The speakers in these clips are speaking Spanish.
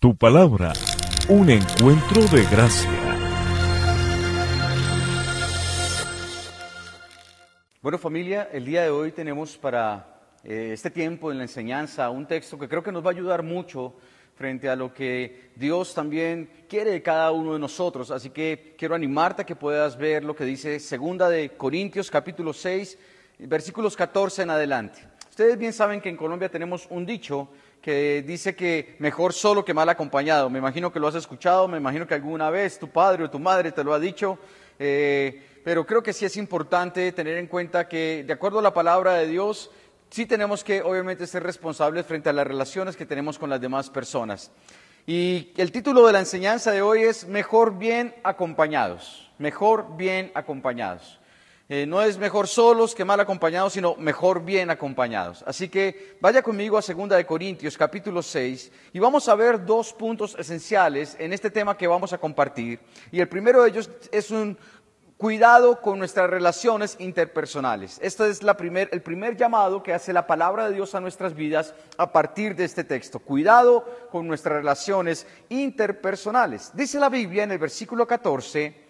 Tu palabra, un encuentro de gracia. Bueno familia, el día de hoy tenemos para eh, este tiempo en la enseñanza un texto que creo que nos va a ayudar mucho frente a lo que Dios también quiere de cada uno de nosotros. Así que quiero animarte a que puedas ver lo que dice Segunda de Corintios capítulo 6, versículos 14 en adelante. Ustedes bien saben que en Colombia tenemos un dicho que dice que mejor solo que mal acompañado. Me imagino que lo has escuchado, me imagino que alguna vez tu padre o tu madre te lo ha dicho, eh, pero creo que sí es importante tener en cuenta que de acuerdo a la palabra de Dios, sí tenemos que obviamente ser responsables frente a las relaciones que tenemos con las demás personas. Y el título de la enseñanza de hoy es Mejor bien acompañados, mejor bien acompañados. Eh, no es mejor solos que mal acompañados, sino mejor bien acompañados. Así que vaya conmigo a 2 de Corintios capítulo 6 y vamos a ver dos puntos esenciales en este tema que vamos a compartir. Y el primero de ellos es un cuidado con nuestras relaciones interpersonales. Este es el primer llamado que hace la palabra de Dios a nuestras vidas a partir de este texto. Cuidado con nuestras relaciones interpersonales. Dice la Biblia en el versículo 14,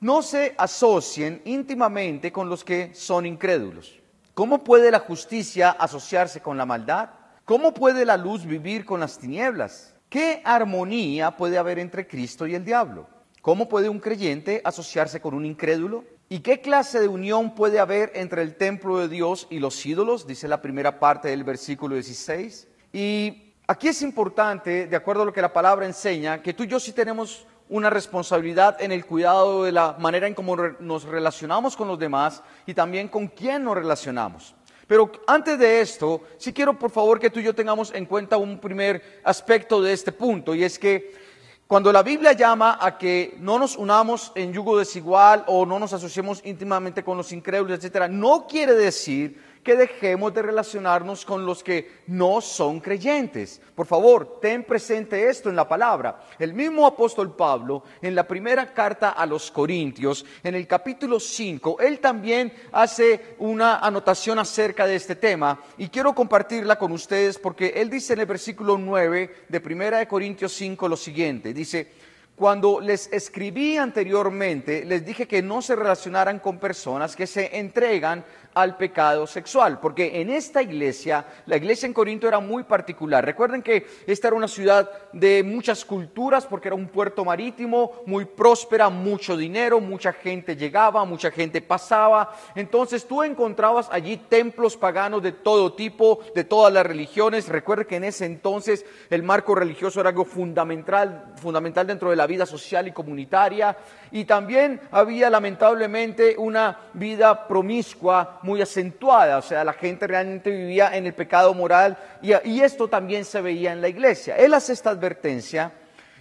no se asocien íntimamente con los que son incrédulos. ¿Cómo puede la justicia asociarse con la maldad? ¿Cómo puede la luz vivir con las tinieblas? ¿Qué armonía puede haber entre Cristo y el diablo? ¿Cómo puede un creyente asociarse con un incrédulo? ¿Y qué clase de unión puede haber entre el templo de Dios y los ídolos? Dice la primera parte del versículo 16. Y aquí es importante, de acuerdo a lo que la palabra enseña, que tú y yo sí tenemos una responsabilidad en el cuidado de la manera en cómo nos relacionamos con los demás y también con quién nos relacionamos. Pero antes de esto, sí quiero por favor que tú y yo tengamos en cuenta un primer aspecto de este punto y es que cuando la Biblia llama a que no nos unamos en yugo desigual o no nos asociemos íntimamente con los incrédulos, etcétera, no quiere decir que dejemos de relacionarnos con los que no son creyentes. Por favor, ten presente esto en la palabra. El mismo apóstol Pablo, en la primera carta a los Corintios, en el capítulo 5, él también hace una anotación acerca de este tema y quiero compartirla con ustedes porque él dice en el versículo 9 de primera de Corintios 5 lo siguiente, dice, cuando les escribí anteriormente, les dije que no se relacionaran con personas que se entregan al pecado sexual, porque en esta iglesia, la iglesia en Corinto era muy particular. Recuerden que esta era una ciudad de muchas culturas, porque era un puerto marítimo muy próspera, mucho dinero, mucha gente llegaba, mucha gente pasaba. Entonces tú encontrabas allí templos paganos de todo tipo, de todas las religiones. Recuerden que en ese entonces el marco religioso era algo fundamental, fundamental dentro de la vida social y comunitaria. Y también había lamentablemente una vida promiscua muy acentuada, o sea, la gente realmente vivía en el pecado moral y, esto también se veía en la iglesia. Él hace esta advertencia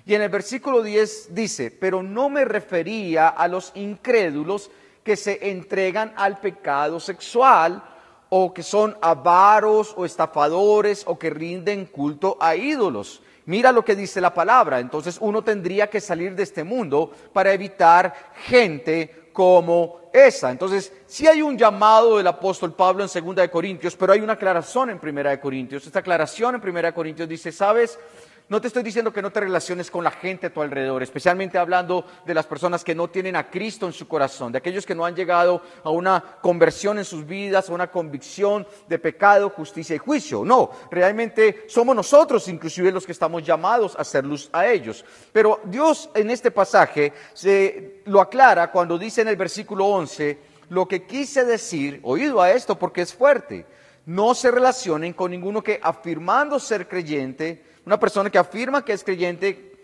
y en el versículo 10 dice, pero no me refería a los incrédulos que se entregan al pecado sexual o que son avaros o estafadores o que rinden culto a ídolos. Mira lo que dice la palabra. Entonces uno tendría que salir de este mundo para evitar gente como esa. Entonces, sí hay un llamado del apóstol Pablo en Segunda de Corintios, pero hay una aclaración en Primera de Corintios. Esta aclaración en Primera de Corintios dice, ¿sabes? No te estoy diciendo que no te relaciones con la gente a tu alrededor, especialmente hablando de las personas que no tienen a Cristo en su corazón, de aquellos que no han llegado a una conversión en sus vidas, a una convicción de pecado, justicia y juicio. No, realmente somos nosotros inclusive los que estamos llamados a hacer luz a ellos. Pero Dios en este pasaje se lo aclara cuando dice en el versículo 11, lo que quise decir, oído a esto porque es fuerte, no se relacionen con ninguno que afirmando ser creyente, una persona que afirma que es creyente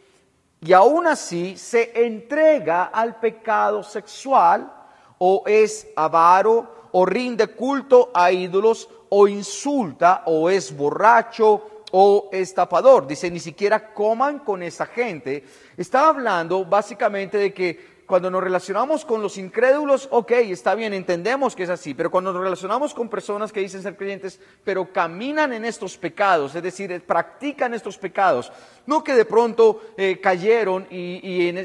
y aún así se entrega al pecado sexual o es avaro o rinde culto a ídolos o insulta o es borracho o estafador. Dice, ni siquiera coman con esa gente. Está hablando básicamente de que cuando nos relacionamos con los incrédulos, ok, está bien, entendemos que es así, pero cuando nos relacionamos con personas que dicen ser creyentes, pero caminan en estos pecados, es decir, practican estos pecados, no que de pronto eh, cayeron y,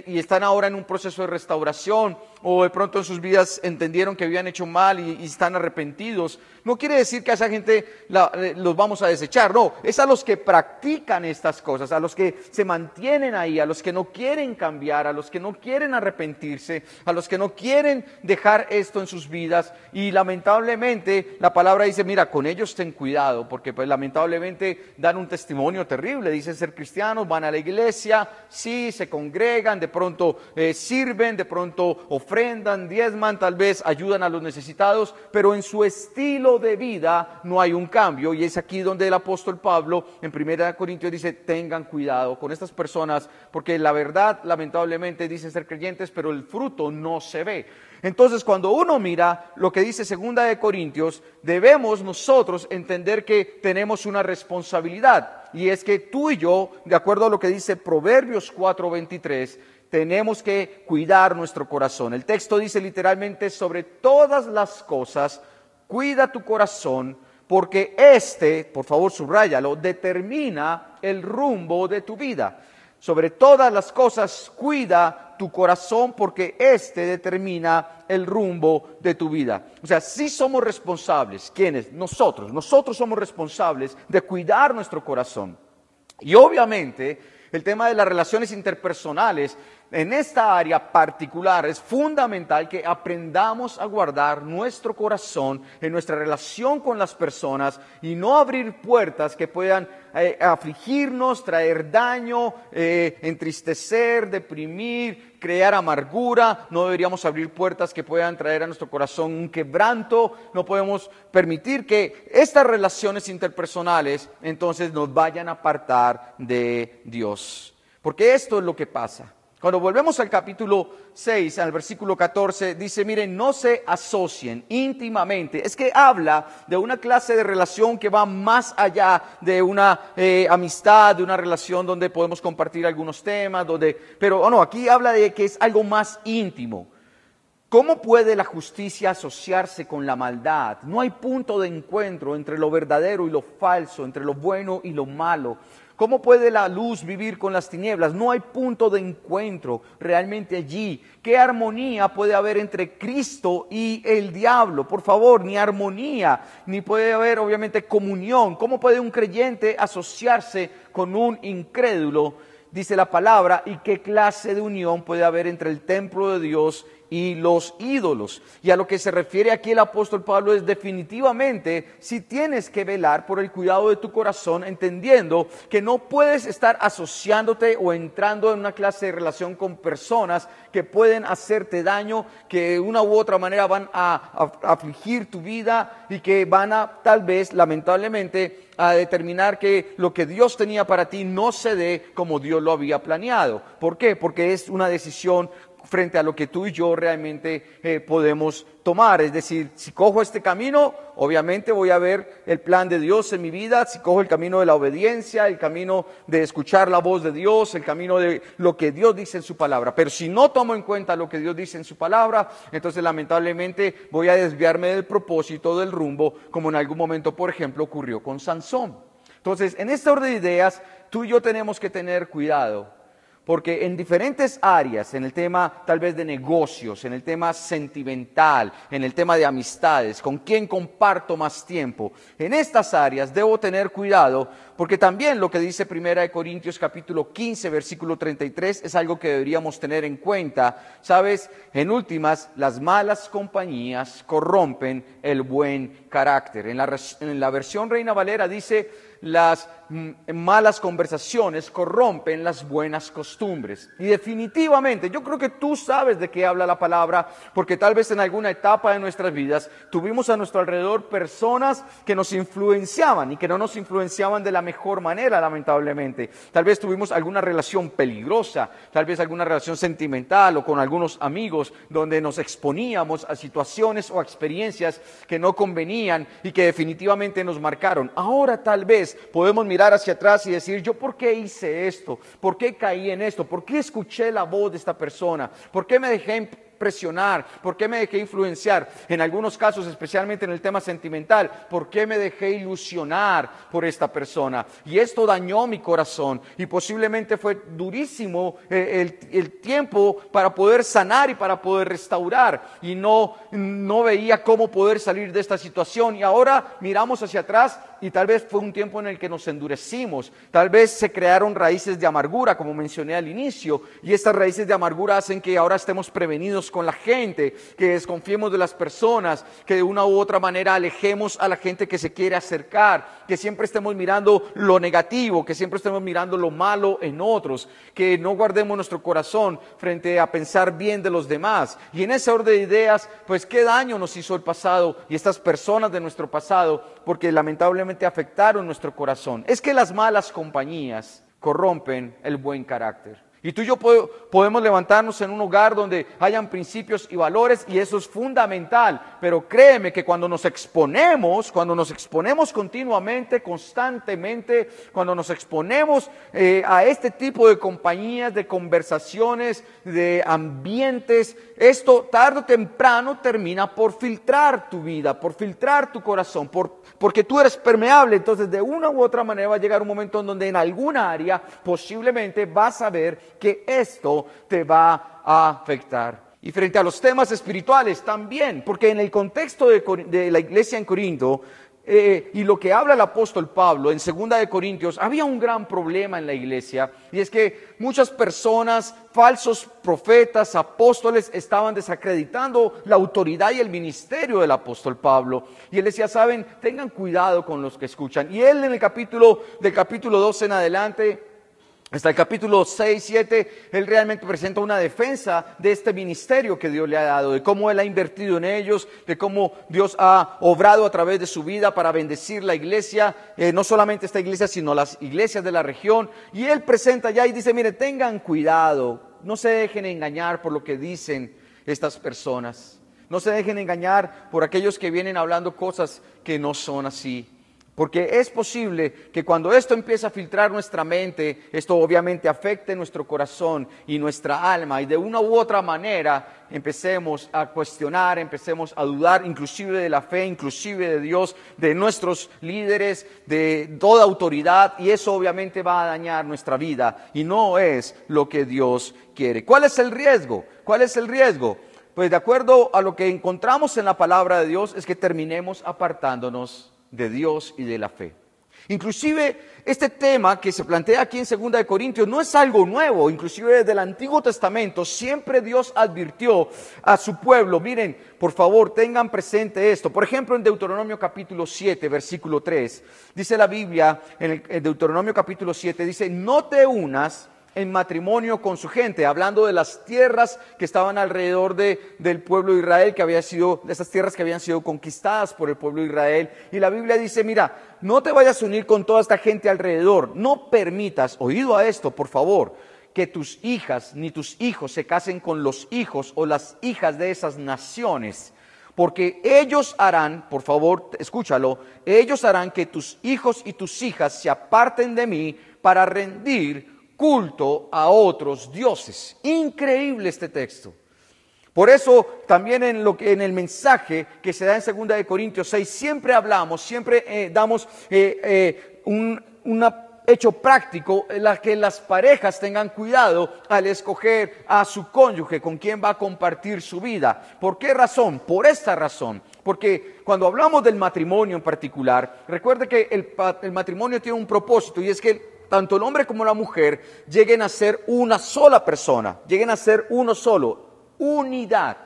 y están ahora en un proceso de restauración, o de pronto en sus vidas entendieron que habían hecho mal y, están arrepentidos. No quiere decir que a esa gente eh, los vamos a desechar, no, es a los que practican estas cosas, a los que se mantienen ahí, a los que no quieren cambiar, a los que no quieren arrepentirse, a los que no quieren dejar esto en sus vidas. Y lamentablemente la palabra dice, mira, con ellos ten cuidado, porque pues lamentablemente dan un testimonio terrible, dicen ser cristianos, van a la iglesia, sí, se congregan, de pronto eh, sirven, de pronto ofrecen ofrendan, diezman, tal vez ayudan a los necesitados, pero en su estilo de vida no hay un cambio. Y es aquí donde el apóstol Pablo en 1 Corintios dice, tengan cuidado con estas personas, porque la verdad lamentablemente dicen ser creyentes, pero el fruto no se ve. Entonces, cuando uno mira lo que dice Segunda de Corintios, debemos nosotros entender que tenemos una responsabilidad. Y es que tú y yo, de acuerdo a lo que dice Proverbios 4:23, tenemos que cuidar nuestro corazón. El texto dice literalmente, sobre todas las cosas, cuida tu corazón, porque este, por favor subrayalo, determina el rumbo de tu vida. Sobre todas las cosas, cuida tu corazón, porque este determina el rumbo de tu vida. O sea, sí somos responsables. ¿Quiénes? Nosotros. Nosotros somos responsables de cuidar nuestro corazón. Y obviamente, el tema de las relaciones interpersonales en esta área particular es fundamental que aprendamos a guardar nuestro corazón en nuestra relación con las personas y no abrir puertas que puedan eh, afligirnos, traer daño, eh, entristecer, deprimir, crear amargura. No deberíamos abrir puertas que puedan traer a nuestro corazón un quebranto. No podemos permitir que estas relaciones interpersonales entonces nos vayan a apartar de Dios. Porque esto es lo que pasa. Cuando volvemos al capítulo 6, al versículo 14, dice, miren, no se asocien íntimamente. Es que habla de una clase de relación que va más allá de una eh, amistad, de una relación donde podemos compartir algunos temas, donde, pero oh, no, aquí habla de que es algo más íntimo. ¿Cómo puede la justicia asociarse con la maldad? No hay punto de encuentro entre lo verdadero y lo falso, entre lo bueno y lo malo. ¿Cómo puede la luz vivir con las tinieblas? No hay punto de encuentro realmente allí. ¿Qué armonía puede haber entre Cristo y el diablo? Por favor, ni armonía, ni puede haber obviamente comunión. ¿Cómo puede un creyente asociarse con un incrédulo? Dice la palabra, ¿y qué clase de unión puede haber entre el templo de Dios y los ídolos. Y a lo que se refiere aquí el apóstol Pablo es definitivamente si tienes que velar por el cuidado de tu corazón, entendiendo que no puedes estar asociándote o entrando en una clase de relación con personas que pueden hacerte daño, que de una u otra manera van a, afligir tu vida y que van a tal vez, lamentablemente, a determinar que lo que Dios tenía para ti no se dé como Dios lo había planeado. ¿Por qué? Porque es una decisión frente a lo que tú y yo realmente eh, podemos tomar. Es decir, si cojo este camino, obviamente voy a ver el plan de Dios en mi vida, si cojo el camino de la obediencia, el camino de escuchar la voz de Dios, el camino de lo que Dios dice en su palabra. Pero si no tomo en cuenta lo que Dios dice en su palabra, entonces lamentablemente voy a desviarme del propósito, del rumbo, como en algún momento, por ejemplo, ocurrió con Sansón. Entonces, en esta orden de ideas, tú y yo tenemos que tener cuidado porque en diferentes áreas, en el tema tal vez de negocios, en el tema sentimental, en el tema de amistades, con quién comparto más tiempo, en estas áreas debo tener cuidado, porque también lo que dice Primera de Corintios capítulo 15, versículo 33 es algo que deberíamos tener en cuenta. Sabes, en últimas, las malas compañías corrompen el buen carácter. En la, versión Reina Valera dice las mm, malas conversaciones corrompen las buenas costumbres. Y definitivamente, yo creo que tú sabes de qué habla la palabra, porque tal vez en alguna etapa de nuestras vidas tuvimos a nuestro alrededor personas que nos influenciaban y que no nos influenciaban de la mejor manera, lamentablemente. Tal vez tuvimos alguna relación peligrosa, tal vez alguna relación sentimental o con algunos amigos donde nos exponíamos a situaciones o experiencias que no convenían y que definitivamente nos marcaron. Ahora tal vez podemos mirar hacia atrás y decir, yo por qué hice esto, por qué caí en esto, por qué escuché la voz de esta persona, por qué me dejé presionar? ¿Por qué me dejé influenciar? En algunos casos, especialmente en el tema sentimental, ¿por qué me dejé ilusionar por esta persona? Y esto dañó mi corazón y posiblemente fue durísimo eh, el, tiempo para poder sanar y para poder restaurar y no, no veía cómo poder salir de esta situación y ahora miramos hacia atrás y tal vez fue un tiempo en el que nos endurecimos, tal vez se crearon raíces de amargura, como mencioné al inicio, y estas raíces de amargura hacen que ahora estemos prevenidos con la gente, que desconfiemos de las personas, que de una u otra manera alejemos a la gente que se quiere acercar, que siempre estemos mirando lo negativo, que siempre estemos mirando lo malo en otros, que no guardemos nuestro corazón frente a pensar bien de los demás. Y en ese orden de ideas, pues qué daño nos hizo el pasado y estas personas de nuestro pasado, porque lamentablemente afectaron nuestro corazón. Es que las malas compañías corrompen el buen carácter. Y tú y yo podemos levantarnos en un hogar donde hayan principios y valores y eso es fundamental. Pero créeme que cuando nos exponemos, cuando nos exponemos continuamente, constantemente, cuando nos exponemos eh, a este tipo de compañías, de conversaciones, de ambientes, esto tarde o temprano termina por filtrar tu vida, por filtrar tu corazón, por, porque tú eres permeable. Entonces de una u otra manera va a llegar un momento en donde en alguna área posiblemente vas a ver que esto te va a afectar. Y frente a los temas espirituales también, porque en el contexto de, la iglesia en Corinto, eh, y lo que habla el apóstol Pablo en Segunda de Corintios, había un gran problema en la iglesia y es que muchas personas, falsos profetas, apóstoles, estaban desacreditando la autoridad y el ministerio del apóstol Pablo. Y él decía, saben, tengan cuidado con los que escuchan. Y él en el capítulo, del capítulo 12 en adelante, hasta el capítulo 6, 7, él realmente presenta una defensa de este ministerio que Dios le ha dado, de cómo él ha invertido en ellos, de cómo Dios ha obrado a través de su vida para bendecir la iglesia, eh, no solamente esta iglesia, sino las iglesias de la región. Y él presenta ya y dice, mire, tengan cuidado, no se dejen engañar por lo que dicen estas personas, no se dejen engañar por aquellos que vienen hablando cosas que no son así. Porque es posible que cuando esto empieza a filtrar nuestra mente, esto obviamente afecte nuestro corazón y nuestra alma y de una u otra manera empecemos a cuestionar, empecemos a dudar inclusive de la fe, inclusive de Dios, de nuestros líderes, de toda autoridad y eso obviamente va a dañar nuestra vida y no es lo que Dios quiere. ¿Cuál es el riesgo? ¿Cuál es el riesgo? Pues de acuerdo a lo que encontramos en la palabra de Dios es que terminemos apartándonos de Dios y de la fe. Inclusive este tema que se plantea aquí en 2 de Corintios no es algo nuevo, inclusive desde el Antiguo Testamento siempre Dios advirtió a su pueblo, miren, por favor, tengan presente esto. Por ejemplo, en Deuteronomio capítulo 7, versículo 3, dice la Biblia en, el, Deuteronomio capítulo 7 dice, "No te unas en matrimonio con su gente, hablando de las tierras que estaban alrededor de, del pueblo de Israel, que había sido, de esas tierras que habían sido conquistadas por el pueblo de Israel. Y la Biblia dice, mira, no te vayas a unir con toda esta gente alrededor, no permitas, oído a esto, por favor, que tus hijas ni tus hijos se casen con los hijos o las hijas de esas naciones porque ellos harán, por favor, escúchalo, ellos harán que tus hijos y tus hijas se aparten de mí para rendir culto a otros dioses. Increíble este texto. Por eso también en, lo que, en el mensaje que se da en 2 de Corintios 6 siempre hablamos, siempre eh, damos eh, eh, un hecho práctico en la que las parejas tengan cuidado al escoger a su cónyuge con quien va a compartir su vida. ¿Por qué razón? Por esta razón. Porque cuando hablamos del matrimonio en particular, recuerde que el, el matrimonio tiene un propósito y es que tanto el hombre como la mujer lleguen a ser una sola persona, lleguen a ser uno solo, unidad.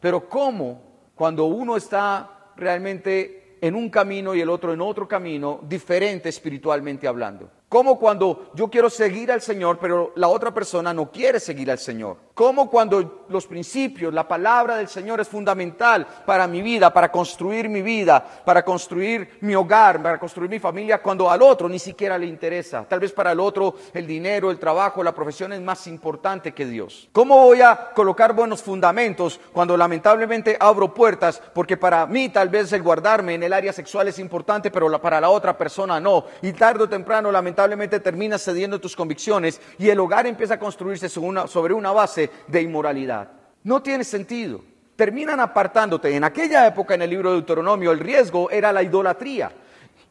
Pero ¿cómo cuando uno está realmente en un camino y el otro en otro camino, diferente espiritualmente hablando? Como cuando yo quiero seguir al Señor, pero la otra persona no quiere seguir al Señor. Como cuando los principios, la palabra del Señor es fundamental para mi vida, para construir mi vida, para construir mi hogar, para construir mi familia, cuando al otro ni siquiera le interesa. Tal vez para el otro el dinero, el trabajo, la profesión es más importante que Dios. ¿Cómo voy a colocar buenos fundamentos cuando lamentablemente abro puertas? Porque para mí tal vez el guardarme en el área sexual es importante, pero para la otra persona no. Y tarde o temprano lamentablemente terminas cediendo tus convicciones y el hogar empieza a construirse sobre una base de inmoralidad. No tiene sentido. Terminan apartándote. En aquella época en el libro de Deuteronomio el riesgo era la idolatría.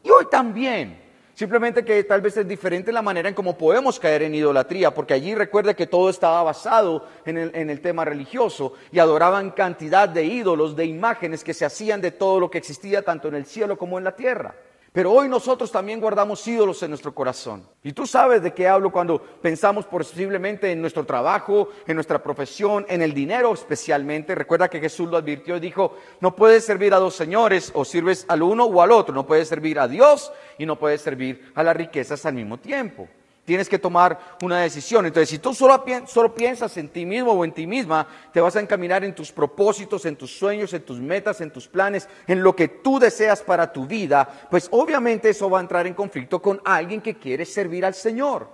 Y hoy también. Simplemente que tal vez es diferente la manera en cómo podemos caer en idolatría, porque allí recuerde que todo estaba basado en el, tema religioso y adoraban cantidad de ídolos, de imágenes que se hacían de todo lo que existía tanto en el cielo como en la tierra. Pero hoy nosotros también guardamos ídolos en nuestro corazón. Y tú sabes de qué hablo cuando pensamos posiblemente en nuestro trabajo, en nuestra profesión, en el dinero especialmente. Recuerda que Jesús lo advirtió y dijo, no puedes servir a dos señores, o sirves al uno o al otro. No puedes servir a Dios y no puedes servir a las riquezas al mismo tiempo. Tienes que tomar una decisión. Entonces, si tú solo, solo, piensas en ti mismo o en ti misma, te vas a encaminar en tus propósitos, en tus sueños, en tus metas, en tus planes, en lo que tú deseas para tu vida, pues obviamente eso va a entrar en conflicto con alguien que quiere servir al Señor.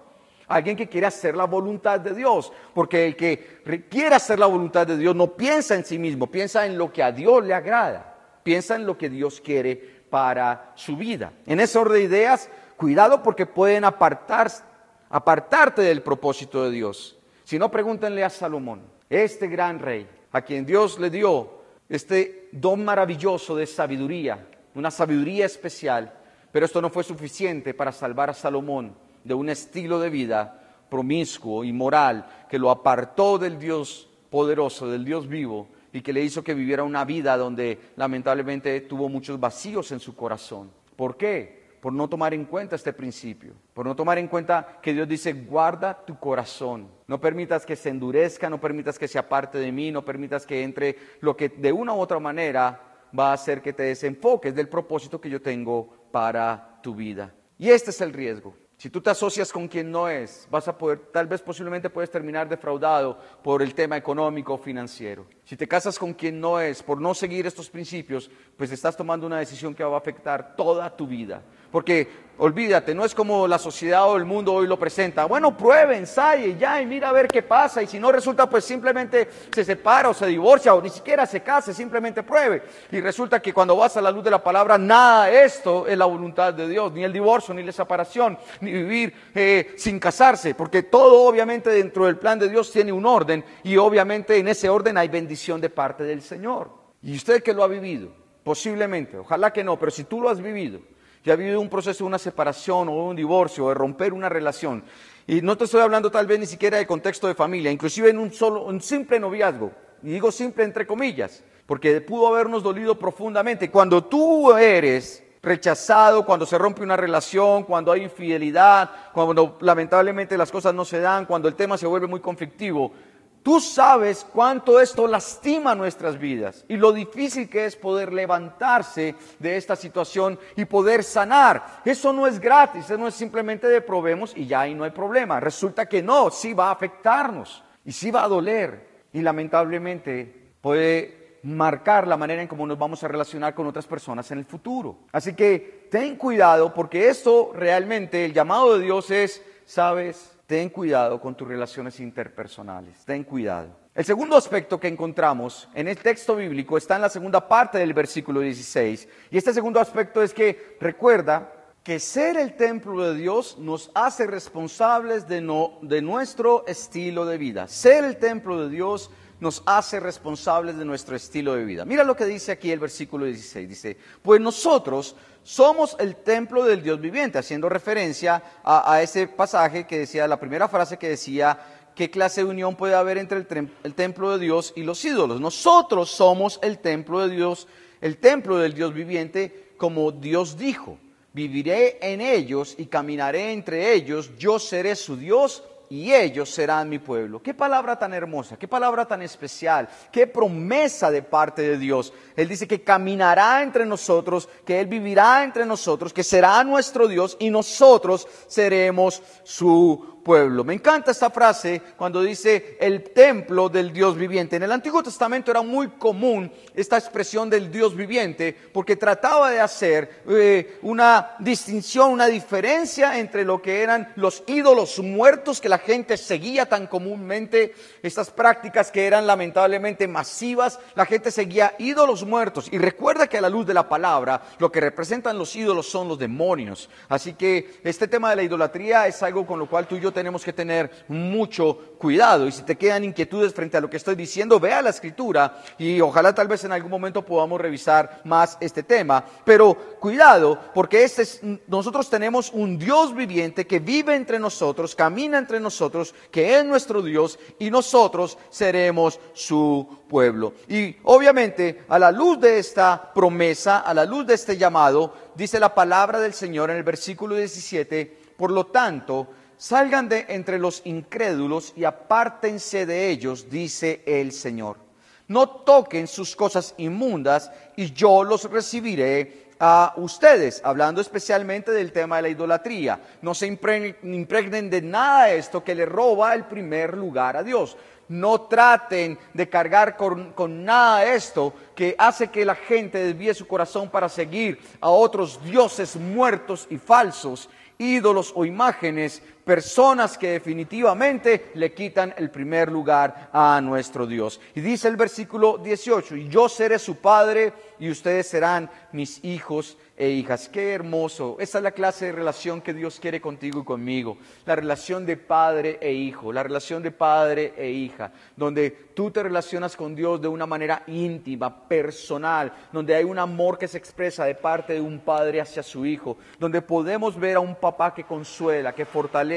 Alguien que quiere hacer la voluntad de Dios. Porque el que quiere hacer la voluntad de Dios no piensa en sí mismo, piensa en lo que a Dios le agrada. Piensa en lo que Dios quiere para su vida. En ese orden de ideas, cuidado porque pueden apartarse apartarte del propósito de Dios. Si no, pregúntenle a Salomón, este gran rey, a quien Dios le dio este don maravilloso de sabiduría, una sabiduría especial, pero esto no fue suficiente para salvar a Salomón de un estilo de vida promiscuo y moral que lo apartó del Dios poderoso, del Dios vivo, y que le hizo que viviera una vida donde lamentablemente tuvo muchos vacíos en su corazón. ¿Por qué? Por no tomar en cuenta este principio, por no tomar en cuenta que Dios dice, guarda tu corazón, no permitas que se endurezca, no permitas que se aparte de mí, no permitas que entre lo que de una u otra manera va a hacer que te desenfoques del propósito que yo tengo para tu vida. Y este es el riesgo. Si tú te asocias con quien no es, vas a poder, tal vez posiblemente puedes terminar defraudado por el tema económico o financiero. Si te casas con quien no es, por no seguir estos principios, pues estás tomando una decisión que va a afectar toda tu vida. Porque olvídate, no es como la sociedad o el mundo hoy lo presenta. Bueno, pruebe, ensaye, ya, y mira a ver qué pasa. Y si no resulta, pues simplemente se separa o se divorcia o ni siquiera se case, simplemente pruebe. Y resulta que cuando vas a la luz de la palabra, nada de esto es la voluntad de Dios, ni el divorcio, ni la separación, ni vivir eh, sin casarse. Porque todo obviamente dentro del plan de Dios tiene un orden y obviamente en ese orden hay bendición de parte del Señor. Y usted que lo ha vivido, posiblemente, ojalá que no, pero si tú lo has vivido, ya ha vivido un proceso de una separación o un divorcio o de romper una relación. Y no te estoy hablando tal vez ni siquiera de contexto de familia, inclusive en un un simple noviazgo. Y digo simple entre comillas, porque pudo habernos dolido profundamente. Cuando tú eres rechazado, cuando se rompe una relación, cuando hay infidelidad, cuando lamentablemente las cosas no se dan, cuando el tema se vuelve muy conflictivo, Tú sabes cuánto esto lastima nuestras vidas y lo difícil que es poder levantarse de esta situación y poder sanar. Eso no es gratis, eso no es simplemente de probemos y ya ahí no hay problema. Resulta que no, sí va a afectarnos y sí va a doler y lamentablemente puede marcar la manera en cómo nos vamos a relacionar con otras personas en el futuro. Así que ten cuidado porque esto realmente, el llamado de Dios es, sabes, ten cuidado con tus relaciones interpersonales, ten cuidado. El segundo aspecto que encontramos en el texto bíblico está en la segunda parte del versículo 16. Y este segundo aspecto es que recuerda que ser el templo de Dios nos hace responsables de, de nuestro estilo de vida. Ser el templo de Dios nos hace responsables de nuestro estilo de vida. Mira lo que dice aquí el versículo 16. Dice, pues nosotros somos el templo del Dios viviente, haciendo referencia a, ese pasaje que decía, la primera frase que decía, ¿qué clase de unión puede haber entre el, el templo de Dios y los ídolos? Nosotros somos el templo de Dios, el templo del Dios viviente, como Dios dijo. Viviré en ellos y caminaré entre ellos, yo seré su Dios y ellos serán mi pueblo. Qué palabra tan hermosa, qué palabra tan especial, qué promesa de parte de Dios. Él dice que caminará entre nosotros, que Él vivirá entre nosotros, que será nuestro Dios y nosotros seremos su pueblo. Me encanta esta frase cuando dice el templo del Dios viviente. En el Antiguo Testamento era muy común esta expresión del Dios viviente porque trataba de hacer eh, una distinción, una diferencia entre lo que eran los ídolos muertos que la gente seguía tan comúnmente, estas prácticas que eran lamentablemente masivas, la gente seguía ídolos muertos. Y recuerda que a la luz de la palabra lo que representan los ídolos son los demonios. Así que este tema de la idolatría es algo con lo cual tú y yo tenemos que tener mucho cuidado. Y si te quedan inquietudes frente a lo que estoy diciendo, vea la escritura y ojalá tal vez en algún momento podamos revisar más este tema. Pero cuidado, porque este es, nosotros tenemos un Dios viviente que vive entre nosotros, camina entre nosotros, que es nuestro Dios y nosotros seremos su pueblo. Y obviamente, a la luz de esta promesa, a la luz de este llamado, dice la palabra del Señor en el versículo 17, por lo tanto, Salgan de entre los incrédulos y apártense de ellos, dice el Señor. No toquen sus cosas inmundas y yo los recibiré a ustedes, hablando especialmente del tema de la idolatría. No se impregnen de nada esto que le roba el primer lugar a Dios. No traten de cargar con, con, nada esto que hace que la gente desvíe su corazón para seguir a otros dioses muertos y falsos ídolos o imágenes, personas que definitivamente le quitan el primer lugar a nuestro Dios. Y dice el versículo 18, y yo seré su padre y ustedes serán mis hijos e hijas. Qué hermoso. Esa es la clase de relación que Dios quiere contigo y conmigo. La relación de padre e hijo, la relación de padre e hija, donde tú te relacionas con Dios de una manera íntima, personal, donde hay un amor que se expresa de parte de un padre hacia su hijo, donde podemos ver a un papá que consuela, que fortalece,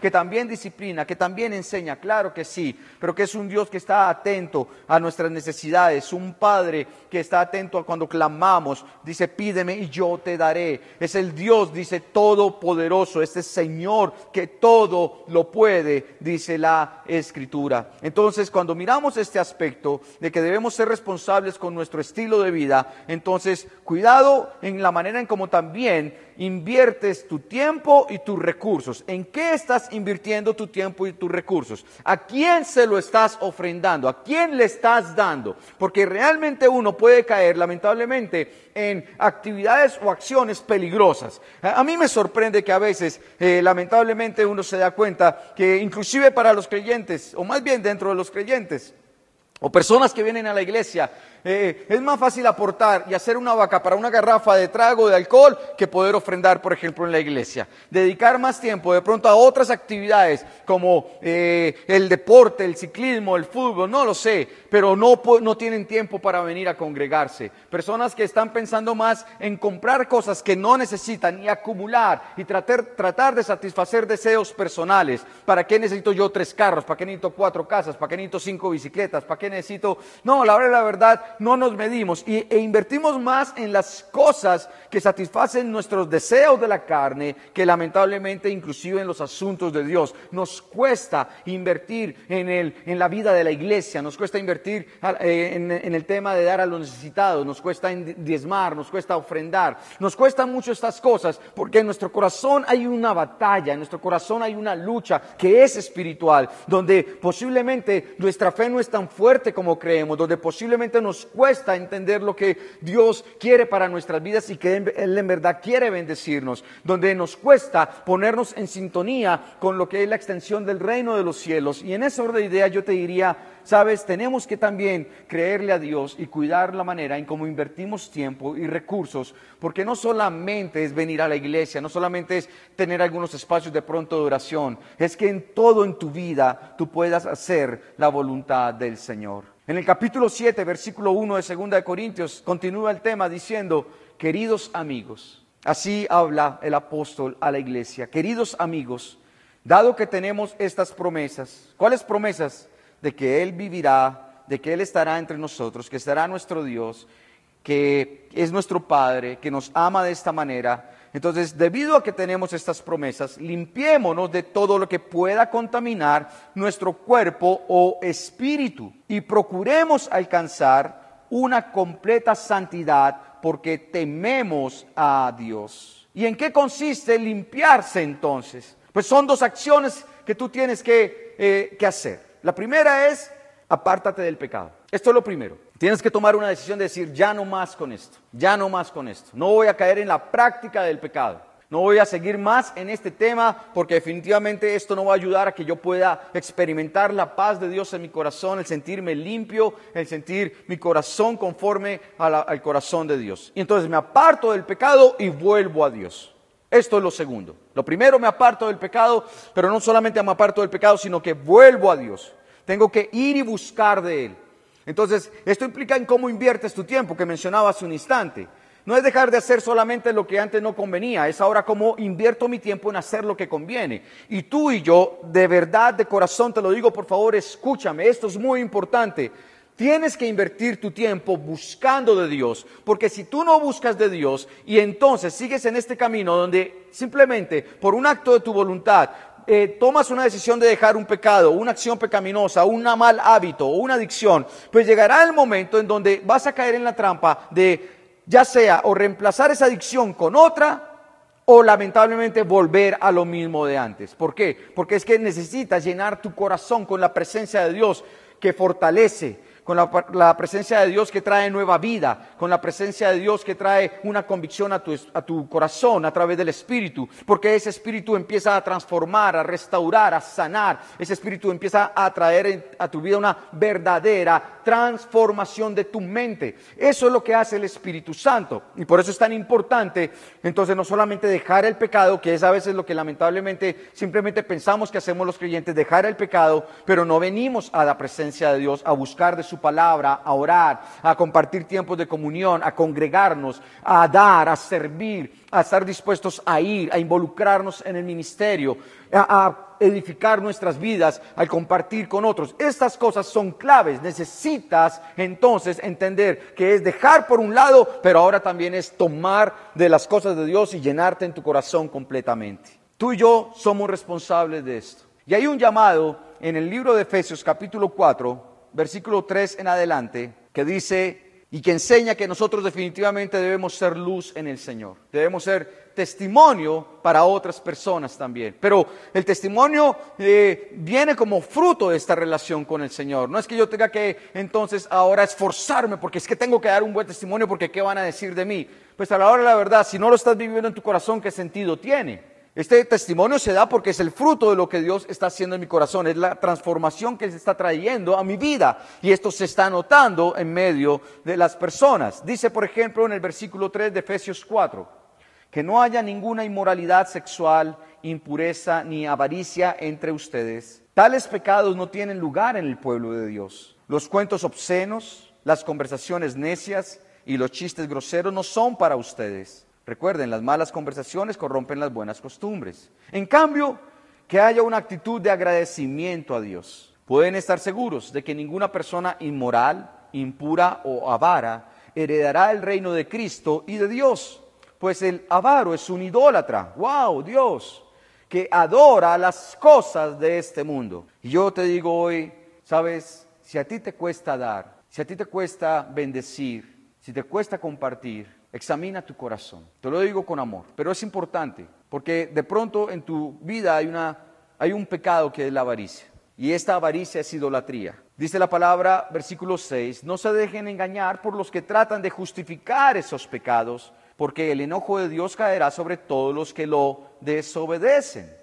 que también disciplina, que también enseña, claro que sí, pero que es un Dios que está atento a nuestras necesidades, un padre que está atento a cuando clamamos, dice, pídeme y yo te daré. Es el Dios, dice, todopoderoso, este Señor que todo lo puede, dice la Escritura. Entonces, cuando miramos este aspecto de que debemos ser responsables con nuestro estilo de vida, entonces, cuidado en la manera en cómo también inviertes tu tiempo y tus recursos. ¿En qué estás invirtiendo tu tiempo y tus recursos? ¿A quién se lo estás ofrendando? ¿A quién le estás dando? Porque realmente uno puede caer, lamentablemente, en actividades o acciones peligrosas. A mí me sorprende que a veces, eh, lamentablemente, uno se da cuenta que inclusive para los creyentes, o más bien dentro de los creyentes, o personas que vienen a la iglesia, eh, es más fácil aportar y hacer una vaca para una garrafa de trago de alcohol que poder ofrendar, por ejemplo, en la iglesia. Dedicar más tiempo de pronto a otras actividades como eh, el deporte, el ciclismo, el fútbol, no lo sé, pero no, no tienen tiempo para venir a congregarse. Personas que están pensando más en comprar cosas que no necesitan y acumular y tratar, tratar de satisfacer deseos personales. ¿Para qué necesito yo tres carros? ¿Para qué necesito cuatro casas? ¿Para qué necesito cinco bicicletas? ¿Para qué necesito...? No, la verdad, la verdad, no nos medimos y, e invertimos más en las cosas que satisfacen nuestros deseos de la carne que lamentablemente inclusive en los asuntos de Dios. Nos cuesta invertir en, el, en la vida de la iglesia, nos cuesta invertir eh, en, el tema de dar a los necesitados, nos cuesta diezmar, nos cuesta ofrendar, nos cuesta mucho estas cosas porque en nuestro corazón hay una batalla, en nuestro corazón hay una lucha que es espiritual, donde posiblemente nuestra fe no es tan fuerte como creemos, donde posiblemente nos cuesta entender lo que Dios quiere para nuestras vidas y que Él en verdad quiere bendecirnos, donde nos cuesta ponernos en sintonía con lo que es la extensión del reino de los cielos. Y en esa orden de idea yo te diría, sabes, tenemos que también creerle a Dios y cuidar la manera en cómo invertimos tiempo y recursos, porque no solamente es venir a la iglesia, no solamente es tener algunos espacios de pronto de oración, es que en todo en tu vida tú puedas hacer la voluntad del Señor. En el capítulo 7, versículo 1 de 2 de Corintios, continúa el tema diciendo, queridos amigos, así habla el apóstol a la iglesia, queridos amigos, dado que tenemos estas promesas, ¿cuáles promesas? De que Él vivirá, de que Él estará entre nosotros, que estará nuestro Dios, que es nuestro Padre, que nos ama de esta manera, Entonces, debido a que tenemos estas promesas, limpiémonos de todo lo que pueda contaminar nuestro cuerpo o espíritu y procuremos alcanzar una completa santidad porque tememos a Dios. ¿Y en qué consiste limpiarse entonces? Pues son dos acciones que tú tienes que, eh, que hacer. La primera es, apártate del pecado. Esto es lo primero. Tienes que tomar una decisión de decir, ya no más con esto, ya no más con esto. No voy a caer en la práctica del pecado. No voy a seguir más en este tema porque definitivamente esto no va a ayudar a que yo pueda experimentar la paz de Dios en mi corazón, el sentirme limpio, el sentir mi corazón conforme al corazón de Dios. Y entonces me aparto del pecado y vuelvo a Dios. Esto es lo segundo. Lo primero me aparto del pecado, pero no solamente me aparto del pecado, sino que vuelvo a Dios. Tengo que ir y buscar de Él. Entonces, esto implica en cómo inviertes tu tiempo, que mencionaba hace un instante. No es dejar de hacer solamente lo que antes no convenía, es ahora cómo invierto mi tiempo en hacer lo que conviene. Y tú y yo, de verdad, de corazón, te lo digo, por favor, escúchame, esto es muy importante. Tienes que invertir tu tiempo buscando de Dios, porque si tú no buscas de Dios y entonces sigues en este camino donde simplemente por un acto de tu voluntad eh, tomas una decisión de dejar un pecado, una acción pecaminosa, un mal hábito o una adicción, pues llegará el momento en donde vas a caer en la trampa de ya sea o reemplazar esa adicción con otra o lamentablemente volver a lo mismo de antes. ¿Por qué? Porque es que necesitas llenar tu corazón con la presencia de Dios que fortalece, con la, presencia de Dios que trae nueva vida, con la presencia de Dios que trae una convicción a tu, a tu corazón a través del Espíritu, porque ese Espíritu empieza a transformar, a restaurar, a sanar, ese Espíritu empieza a traer a tu vida una verdadera transformación de tu mente. Eso es lo que hace el Espíritu Santo. Y por eso es tan importante, entonces, no solamente dejar el pecado, que es a veces lo que lamentablemente simplemente pensamos que hacemos los creyentes, dejar el pecado, pero no venimos a la presencia de Dios a buscar de su palabra, a orar, a compartir tiempos de comunión, a congregarnos, a dar, a servir, a estar dispuestos a ir, a involucrarnos en el ministerio, a, edificar nuestras vidas, al compartir con otros. Estas cosas son claves. Necesitas entonces entender que es dejar por un lado, pero ahora también es tomar de las cosas de Dios y llenarte en tu corazón completamente. Tú y yo somos responsables de esto. Y hay un llamado en el libro de Efesios capítulo 4, versículo 3 en adelante, que dice, y que enseña que nosotros definitivamente debemos ser luz en el Señor. Debemos ser testimonio para otras personas también. Pero el testimonio eh, viene como fruto de esta relación con el Señor. No es que yo tenga que entonces ahora esforzarme porque es que tengo que dar un buen testimonio porque ¿qué van a decir de mí? Pues a la hora de la verdad, si no lo estás viviendo en tu corazón, ¿qué sentido tiene? Este testimonio se da porque es el fruto de lo que Dios está haciendo en mi corazón, es la transformación que se está trayendo a mi vida y esto se está notando en medio de las personas. Dice, por ejemplo, en el versículo 3 de Efesios 4, que no haya ninguna inmoralidad sexual, impureza ni avaricia entre ustedes. Tales pecados no tienen lugar en el pueblo de Dios. Los cuentos obscenos, las conversaciones necias y los chistes groseros no son para ustedes Recuerden, las malas conversaciones corrompen las buenas costumbres. En cambio, que haya una actitud de agradecimiento a Dios. Pueden estar seguros de que ninguna persona inmoral, impura o avara heredará el reino de Cristo y de Dios, pues el avaro es un idólatra, wow, Dios, que adora las cosas de este mundo. Y yo te digo hoy, sabes, si a ti te cuesta dar, si a ti te cuesta bendecir, si te cuesta compartir, Examina tu corazón. Te lo digo con amor, pero es importante porque de pronto en tu vida hay, una, hay un pecado que es la avaricia. Y esta avaricia es idolatría. Dice la palabra, versículo 6, no se dejen engañar por los que tratan de justificar esos pecados, porque el enojo de Dios caerá sobre todos los que lo desobedecen.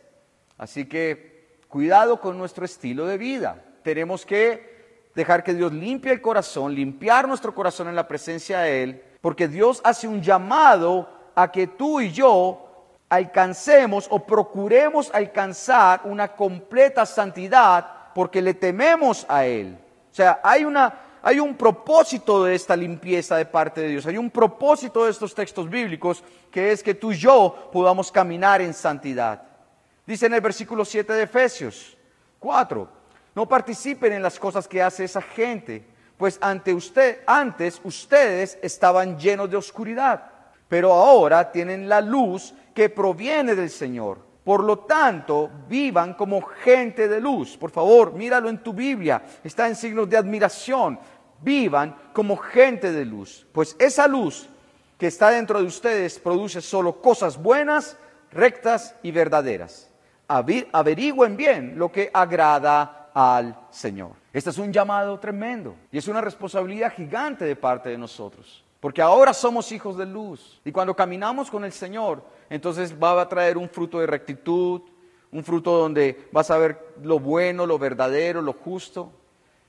Así que cuidado con nuestro estilo de vida. Tenemos que dejar que Dios limpie el corazón, limpiar nuestro corazón en la presencia de Él porque Dios hace un llamado a que tú y yo alcancemos o procuremos alcanzar una completa santidad porque le tememos a Él. O sea, hay, una, hay un propósito de esta limpieza de parte de Dios, hay un propósito de estos textos bíblicos que es que tú y yo podamos caminar en santidad. Dice en el versículo 7 de Efesios 4, no participen en las cosas que hace esa gente pues ante usted, antes ustedes estaban llenos de oscuridad, pero ahora tienen la luz que proviene del Señor. Por lo tanto, vivan como gente de luz. Por favor, míralo en tu Biblia. Está en signos de admiración. Vivan como gente de luz. Pues esa luz que está dentro de ustedes produce solo cosas buenas, rectas y verdaderas. Averigüen bien lo que agrada al Señor. Este es un llamado tremendo y es una responsabilidad gigante de parte de nosotros. Porque ahora somos hijos de luz. Y cuando caminamos con el Señor, entonces va a traer un fruto de rectitud, un fruto donde vas a ver lo bueno, lo verdadero, lo justo,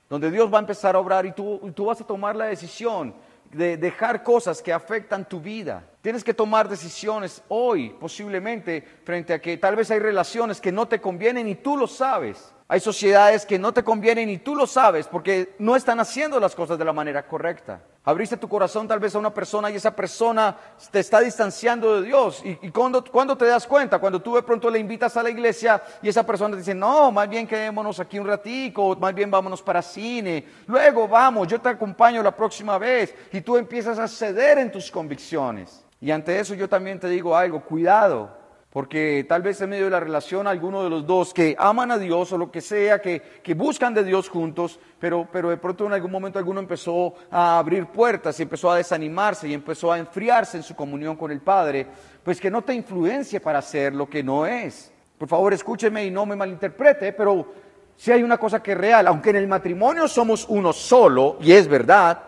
donde Dios va a empezar a obrar y tú, tú vas a tomar la decisión de dejar cosas que afectan tu vida. Tienes que tomar decisiones hoy, posiblemente, frente a que tal vez hay relaciones que no te convienen y tú lo sabes. Hay sociedades que no te convienen y tú lo sabes porque no están haciendo las cosas de la manera correcta. Abriste tu corazón tal vez a una persona y esa persona te está distanciando de Dios. ¿Y, cuando, te das cuenta? Cuando tú de pronto le invitas a la iglesia y esa persona te dice, no, más bien quedémonos aquí un ratico, más bien vámonos para cine. Luego vamos, yo te acompaño la próxima vez. Y tú empiezas a ceder en tus convicciones. Y ante eso yo también te digo algo, cuidado. Porque tal vez en medio de la relación alguno de los dos que aman a Dios o lo que sea, que, buscan de Dios juntos, pero, pero de pronto en algún momento alguno empezó a abrir puertas y empezó a desanimarse y empezó a enfriarse en su comunión con el Padre, pues que no te influencie para hacer lo que no es. Por favor, escúcheme y no me malinterprete, pero si hay una cosa que es real, aunque en el matrimonio somos uno solo, y es verdad,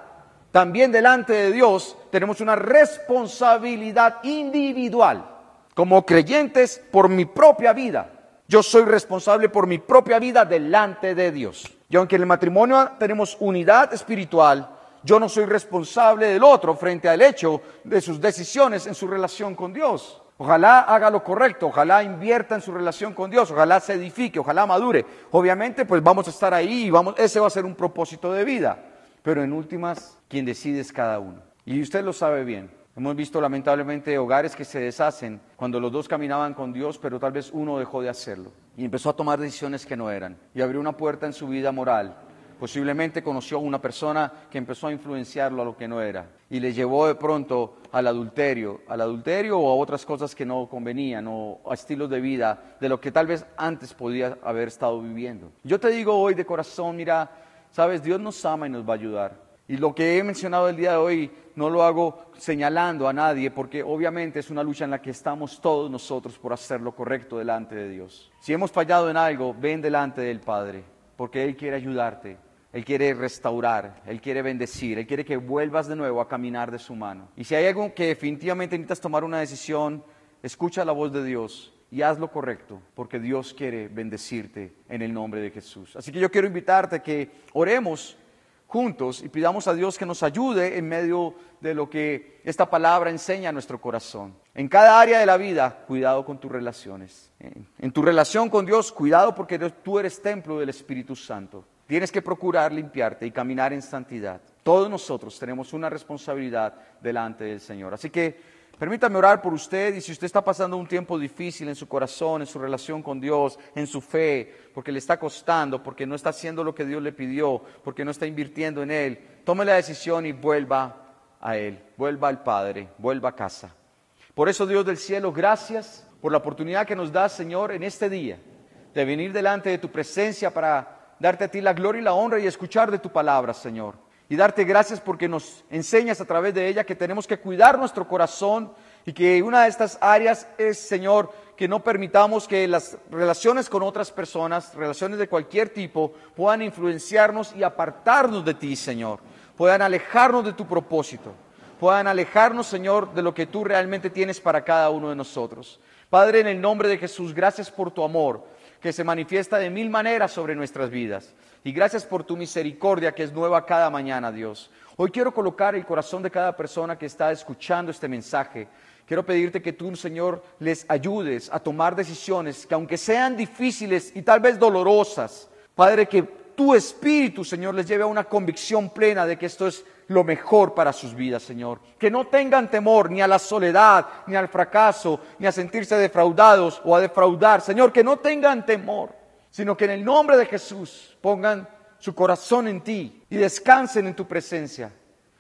también delante de Dios tenemos una responsabilidad individual como creyentes por mi propia vida. Yo soy responsable por mi propia vida delante de Dios. Y aunque en el matrimonio tenemos unidad espiritual, yo no soy responsable del otro frente al hecho de sus decisiones en su relación con Dios. Ojalá haga lo correcto, ojalá invierta en su relación con Dios, ojalá se edifique, ojalá madure. Obviamente, pues vamos a estar ahí y vamos, ese va a ser un propósito de vida. Pero en últimas, quien decide es cada uno. Y usted lo sabe bien. Hemos visto lamentablemente hogares que se deshacen cuando los dos caminaban con Dios, pero tal vez uno dejó de hacerlo y empezó a tomar decisiones que no eran y abrió una puerta en su vida moral. Posiblemente conoció a una persona que empezó a influenciarlo a lo que no era y le llevó de pronto al adulterio, al adulterio o a otras cosas que no convenían o a estilos de vida de lo que tal vez antes podía haber estado viviendo. Yo te digo hoy de corazón, mira, sabes, Dios nos ama y nos va a ayudar. Y lo que he mencionado el día de hoy no lo hago señalando a nadie porque obviamente es una lucha en la que estamos todos nosotros por hacer lo correcto delante de Dios. Si hemos fallado en algo, ven delante del Padre porque Él quiere ayudarte, Él quiere restaurar, Él quiere bendecir, Él quiere que vuelvas de nuevo a caminar de su mano. Y si hay algo que definitivamente necesitas tomar una decisión, escucha la voz de Dios y haz lo correcto, porque Dios quiere bendecirte en el nombre de Jesús. Así que yo quiero invitarte a que oremos juntos y pidamos a Dios que nos ayude en medio de lo que esta palabra enseña a nuestro corazón. En cada área de la vida, cuidado con tus relaciones. En tu relación con Dios, cuidado porque tú eres templo del Espíritu Santo. Tienes que procurar limpiarte y caminar en santidad. Todos nosotros tenemos una responsabilidad delante del Señor. Así que Permítame orar por usted y si usted está pasando un tiempo difícil en su corazón, en su relación con Dios, en su fe, porque le está costando, porque no está haciendo lo que Dios le pidió, porque no está invirtiendo en Él, tome la decisión y vuelva a Él, vuelva al Padre, vuelva a casa. Por eso Dios del cielo, gracias por la oportunidad que nos da, Señor, en este día, de venir delante de tu presencia para darte a ti la gloria y la honra y escuchar de tu palabra, Señor y darte gracias porque nos enseñas a través de ella que tenemos que cuidar nuestro corazón y que una de estas áreas es, Señor, que no permitamos que las relaciones con otras personas, relaciones de cualquier tipo, puedan influenciarnos y apartarnos de ti, Señor, puedan alejarnos de tu propósito, puedan alejarnos, Señor, de lo que tú realmente tienes para cada uno de nosotros. Padre, en el nombre de Jesús, gracias por tu amor que se manifiesta de mil maneras sobre nuestras vidas. Y gracias por tu misericordia que es nueva cada mañana, Dios. Hoy quiero colocar el corazón de cada persona que está escuchando este mensaje. Quiero pedirte que tú, Señor, les ayudes a tomar decisiones que aunque sean difíciles y tal vez dolorosas, Padre, que tu espíritu, Señor, les lleve a una convicción plena de que esto es lo mejor para sus vidas, Señor. Que no tengan temor ni a la soledad, ni al fracaso, ni a sentirse defraudados o a defraudar. Señor, que no tengan temor sino que en el nombre de Jesús pongan su corazón en ti y descansen en tu presencia.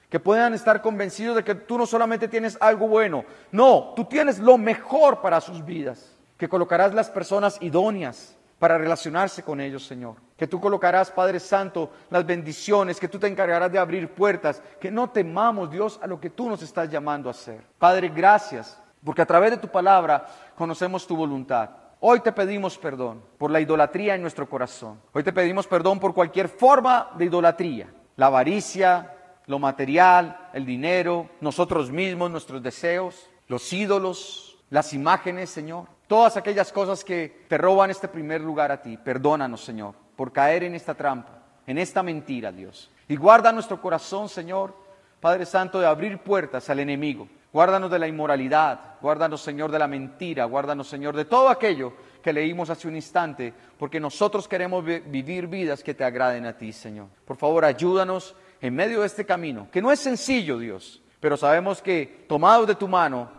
que puedan estar convencidos de que tú no solamente tienes algo bueno, no, tú tienes lo mejor para sus vidas, que colocarás las personas idóneas para relacionarse con ellos, Señor. Que tú colocarás, Padre Santo, las bendiciones, que tú te encargarás de abrir puertas, que no temamos, Dios, a lo que tú nos estás llamando a hacer. Padre, gracias, porque a través de tu palabra conocemos tu voluntad. Hoy te pedimos perdón por la idolatría en nuestro corazón. Hoy te pedimos perdón por cualquier forma de idolatría. La avaricia, lo material, el dinero, nosotros mismos, nuestros deseos, los ídolos, las imágenes, Señor. Todas aquellas cosas que te roban este primer lugar a ti. Perdónanos, Señor, por caer en esta trampa, en esta mentira, Dios. Y guarda nuestro corazón, Señor, Padre Santo, de abrir puertas al enemigo. Guárdanos de la inmoralidad, guárdanos, Señor, de la mentira, guárdanos, Señor, de todo aquello que leímos hace un instante, porque nosotros queremos vivir vidas que te agraden a ti, Señor. Por favor, ayúdanos en medio de este camino, que no es sencillo, Dios, pero sabemos que tomados de tu mano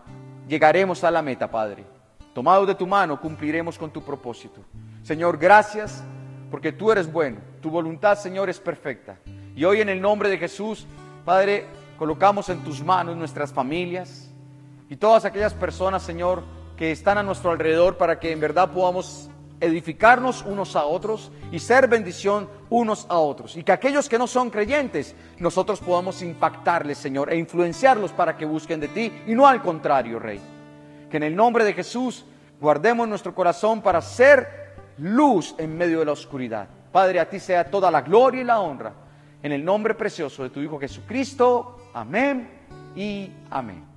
llegaremos a la meta, Padre. Tomados de tu mano cumpliremos con tu propósito. Señor, gracias porque tú eres bueno. Tu voluntad, Señor, es perfecta. Y hoy en el nombre de Jesús, Padre, colocamos en tus manos nuestras familias y todas aquellas personas, Señor, que están a nuestro alrededor para que en verdad podamos edificarnos unos a otros y ser bendición unos a otros. Y que aquellos que no son creyentes, nosotros podamos impactarles, Señor, e influenciarlos para que busquen de ti y no al contrario, Rey. Que en el nombre de Jesús guardemos nuestro corazón para ser luz en medio de la oscuridad. Padre, a ti sea toda la gloria y la honra. En el nombre precioso de tu Hijo Jesucristo. Amén y amén.